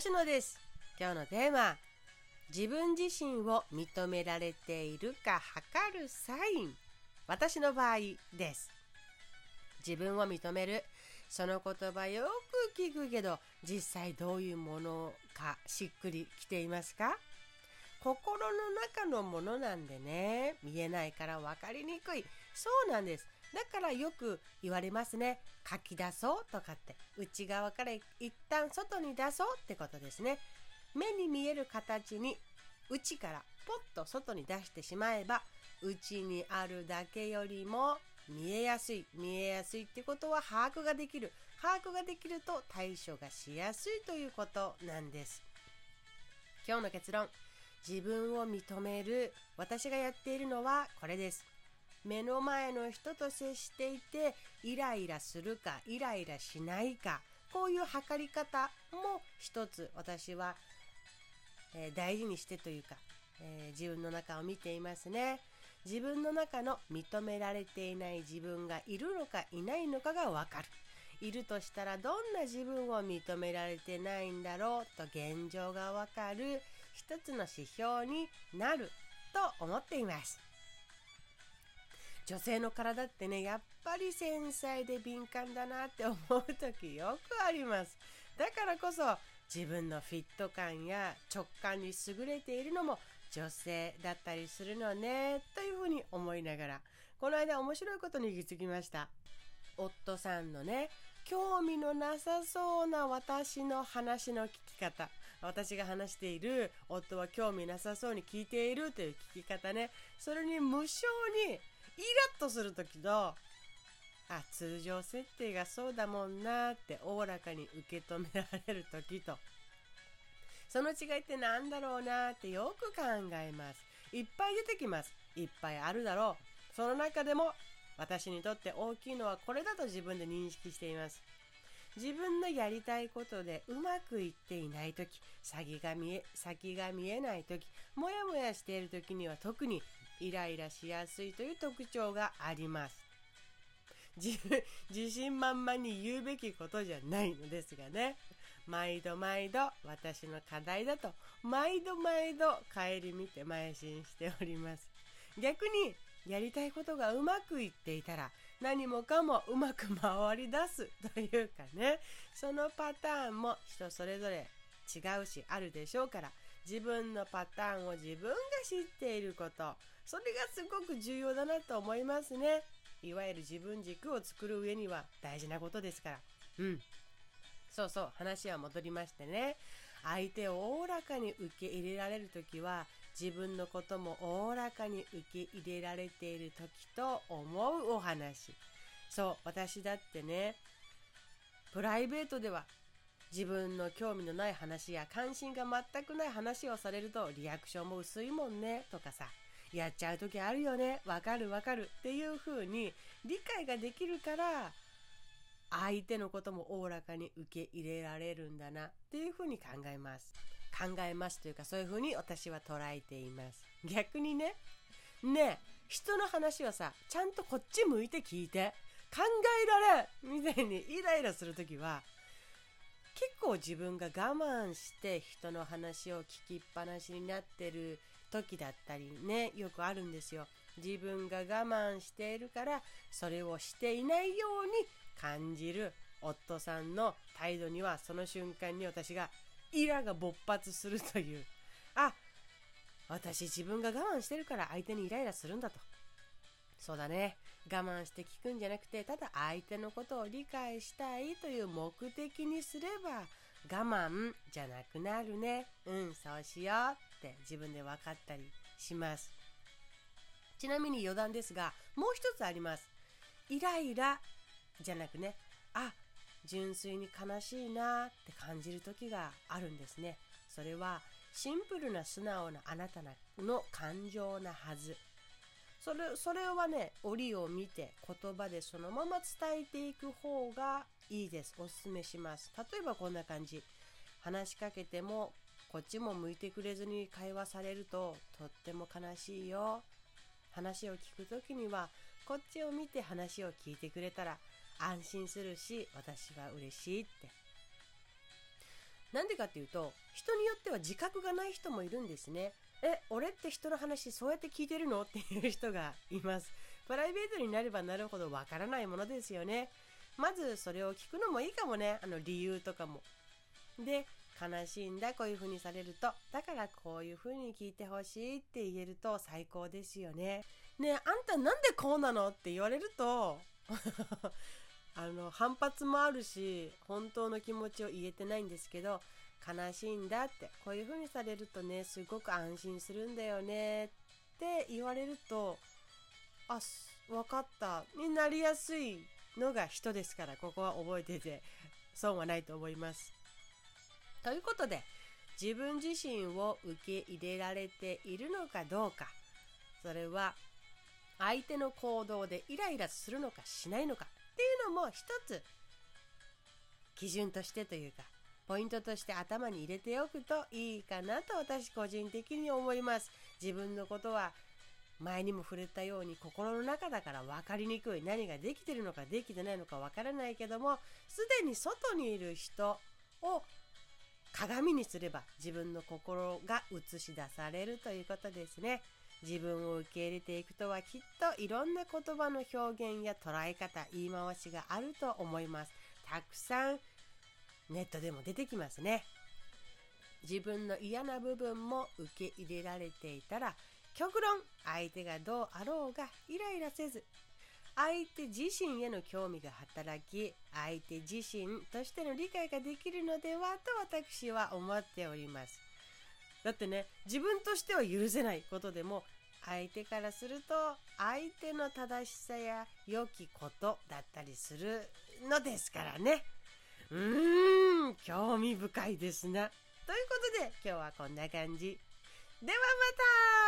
吉野です。今日のテーマ自分自身を認められているか測るサイン。私の場合です。自分を認める。その言葉よく聞くけど実際どういうものかしっくりきていますか？心の中のものなんでね。見えないから分かりにくい。そうなんです。だからよく言われますね。書き出そうとかって。内側から一旦外に出そうってことですね。目に見える形に内からポッと外に出してしまえば内にあるだけよりも見えやすい。見えやすいってことは把握ができる。把握ができると対処がしやすいということなんです。今日の結論。自分を認める。私がやっているのはこれです。目の前の人と接していてイライラするかイライラしないかこういう測り方も一つ私は、えー、大事にしてというか、えー、自分の中を見ていますね自分の中の認められていない自分がいるのかいないのかがわかる。いるとしたらどんな自分を認められてないんだろうと現状がわかる一つの指標になると思っています。女性の体ってね、やっぱり繊細で敏感だなって思う時よくあります。だからこそ自分のフィット感や直感に優れているのも女性だったりするのねというふうに思いながらこの間面白いことに気づきました。夫さんのね興味のなさそうな私の話の聞き方。私が話している夫は興味なさそうに聞いているという聞き方ね。それに無性にッとする時とあ通常設定がそうだもんなっておおらかに受け止められる時とその違いって何だろうなってよく考えます。いっぱい出てきます。いっぱいあるだろう。その中でも私にとって大きいのはこれだと自分で認識しています。自分のやりたいことでうまくいっていない時先が見え先が見えない時もやもやしている時には特にイライラしやすいという特徴があります。自 自信満々に言うべきことじゃないのですがね。毎度毎度私の課題だと毎度毎度顧みて邁進しております。逆にやりたいことがうまくいっていたら何もかもうまく回り出すというかね。そのパターンも人それぞれ違うしあるでしょうから自分のパターンを自分が知っていること。それがすごく重要だなと思いますね。いわゆる自分軸を作る上には大事なことですから。うん。そうそう話は戻りましてね。相手をおおらかに受け入れられる時は自分のこともおおらかに受け入れられている時と思うお話。そう私だってねプライベートでは自分の興味のない話や関心が全くない話をされるとリアクションも薄いもんねとかさ。やっちゃう時あるよね。わかるわかる。っていう風に理解ができるから相手のこともおおらかに受け入れられるんだな。っていうふうに考えます。考えますというかそういうふうに私は捉えています。逆にね、ねえ人の話はさ、ちゃんとこっち向いて聞いて、考えられんみたいにイライラするときは、結構自分が我慢して人の話を聞きっぱなしになってる時だったりね、よくあるんですよ。自分が我慢しているからそれをしていないように感じる夫さんの態度にはその瞬間に私がイラが勃発するという。あ私自分が我慢してるから相手にイライラするんだと。そうだね。我慢して聞くんじゃなくてただ相手のことを理解したいという目的にすれば我慢じゃなくなるね。うんそうしようって自分で分かったりします。ちなみに余談ですがもう一つあります。イライラじゃなくねあ純粋に悲しいなって感じる時があるんですね。それはシンプルな素直なあなたの感情なはず。それそれはね折を見て言葉でそのまま伝えていく方がいいです。おすすめします。例えばこんな感じ。話しかけてもこっちも向いてくれずに会話されるととっても悲しいよ。話を聞く時にはこっちを見て話を聞いてくれたら安心するし私は嬉しいって。なんでかっていうと人によっては自覚がない人もいるんですね。え俺って人の話そうやって聞いてるの？っていう人がいます。プライベートになればなるほどわからないものですよね。まずそれを聞くのもいいかもね。あの理由とかも。で悲しいんだこういう風にされると。だからこういう風に聞いてほしいって言えると最高ですよね。ねえあんたなんでこうなの？って言われると あの反発もあるし本当の気持ちを言えてないんですけど悲しいんだって。こういう風にされるとねすごく安心するんだよね。って言われるとあ分かった。になりやすいのが人ですからここは覚えてて。損はないと思います。ということで自分自身を受け入れられているのかどうか。それは相手の行動でイライラするのかしないのかっていうのも一つ基準としてというかポイントとして頭に入れておくといいかなと私個人的に思います自分のことは前にも触れたように心の中だから分かりにくい何ができてるのかできてないのか分からないけどもすでに外にいる人を鏡にすれば自分の心が映し出されるということですね。自分を受け入れていくとはきっといろんな言葉の表現や捉え方、言い回しがあると思います。たくさんネットでも出てきますね。自分の嫌な部分も受け入れられていたら、極論相手がどうあろうがイライラせず、相手自身への興味が働き、相手自身としての理解ができるのではと私は思っております。だってね、自分としては許せないことでも、相手からすると相手の正しさや良きことだったりするのですからね。うーん、興味深いですな。ということで今日はこんな感じ。ではまた